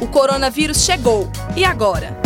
O coronavírus chegou. E agora?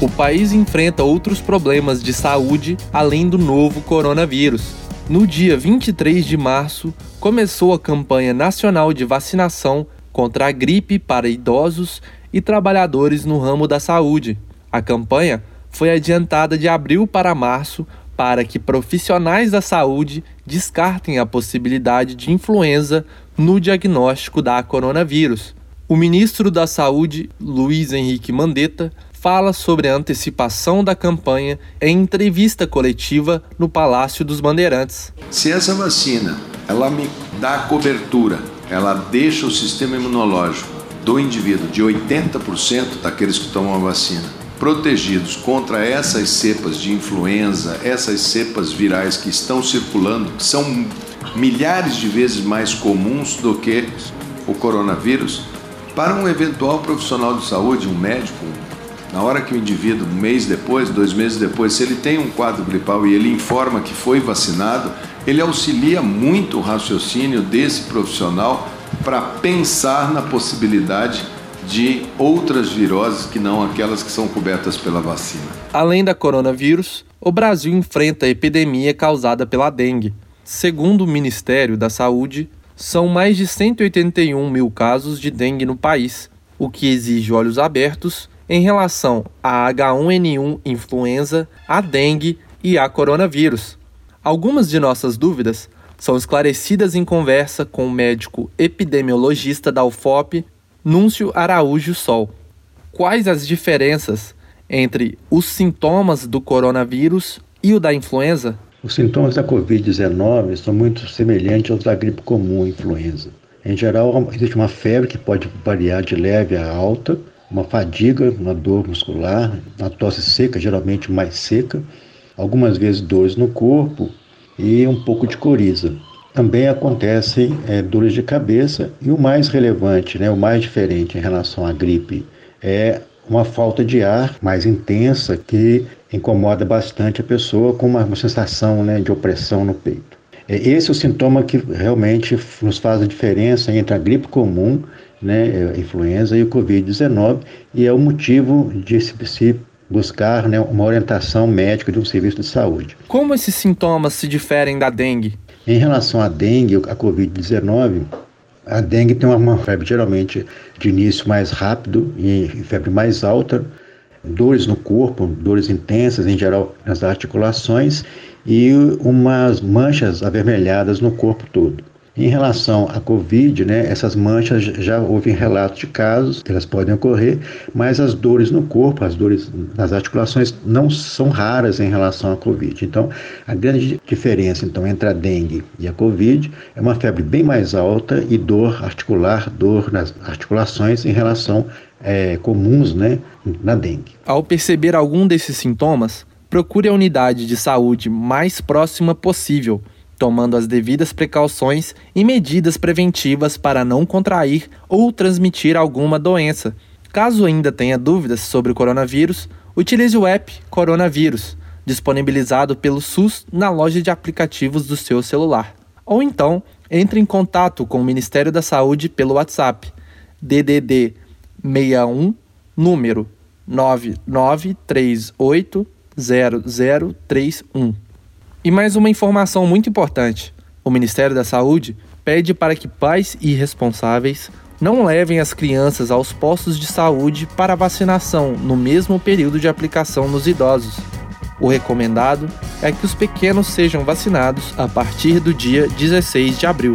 O país enfrenta outros problemas de saúde além do novo coronavírus. No dia 23 de março, começou a campanha nacional de vacinação contra a gripe para idosos e trabalhadores no ramo da saúde. A campanha foi adiantada de abril para março para que profissionais da saúde descartem a possibilidade de influenza no diagnóstico da coronavírus. O ministro da Saúde, Luiz Henrique Mandetta, fala sobre a antecipação da campanha em entrevista coletiva no Palácio dos Bandeirantes. Se essa vacina ela me dá cobertura, ela deixa o sistema imunológico do indivíduo de 80% daqueles que tomam a vacina protegidos contra essas cepas de influenza, essas cepas virais que estão circulando, que são milhares de vezes mais comuns do que o coronavírus, para um eventual profissional de saúde, um médico, na hora que o indivíduo, um mês depois, dois meses depois, se ele tem um quadro gripal e ele informa que foi vacinado, ele auxilia muito o raciocínio desse profissional para pensar na possibilidade de outras viroses que não aquelas que são cobertas pela vacina. Além da coronavírus, o Brasil enfrenta a epidemia causada pela dengue. Segundo o Ministério da Saúde, são mais de 181 mil casos de dengue no país, o que exige olhos abertos em relação à H1N1 influenza, a dengue e a coronavírus. Algumas de nossas dúvidas são esclarecidas em conversa com o médico epidemiologista da UFOP, Núncio Araújo Sol. Quais as diferenças entre os sintomas do coronavírus e o da influenza? Os sintomas da Covid-19 são muito semelhantes aos da gripe comum, influenza. Em geral, existe uma febre que pode variar de leve a alta, uma fadiga, uma dor muscular, uma tosse seca, geralmente mais seca, algumas vezes dores no corpo e um pouco de coriza também acontecem é, dores de cabeça e o mais relevante, né, o mais diferente em relação à gripe é uma falta de ar mais intensa que incomoda bastante a pessoa com uma, uma sensação né, de opressão no peito. É esse é o sintoma que realmente nos faz a diferença entre a gripe comum, né, a influenza e o Covid-19 e é o motivo de se, se buscar né, uma orientação médica de um serviço de saúde. Como esses sintomas se diferem da dengue? Em relação à dengue, a Covid-19, a dengue tem uma febre geralmente de início mais rápido e febre mais alta, dores no corpo, dores intensas, em geral nas articulações, e umas manchas avermelhadas no corpo todo. Em relação à Covid, né, essas manchas já houve relatos de casos, elas podem ocorrer, mas as dores no corpo, as dores nas articulações não são raras em relação à Covid. Então, a grande diferença então entre a dengue e a Covid é uma febre bem mais alta e dor articular, dor nas articulações em relação é, comuns né, na dengue. Ao perceber algum desses sintomas, procure a unidade de saúde mais próxima possível tomando as devidas precauções e medidas preventivas para não contrair ou transmitir alguma doença. Caso ainda tenha dúvidas sobre o coronavírus, utilize o app Coronavírus, disponibilizado pelo SUS na loja de aplicativos do seu celular. Ou então, entre em contato com o Ministério da Saúde pelo WhatsApp DDD 61 número 99380031. E mais uma informação muito importante: o Ministério da Saúde pede para que pais irresponsáveis não levem as crianças aos postos de saúde para vacinação no mesmo período de aplicação nos idosos. O recomendado é que os pequenos sejam vacinados a partir do dia 16 de abril.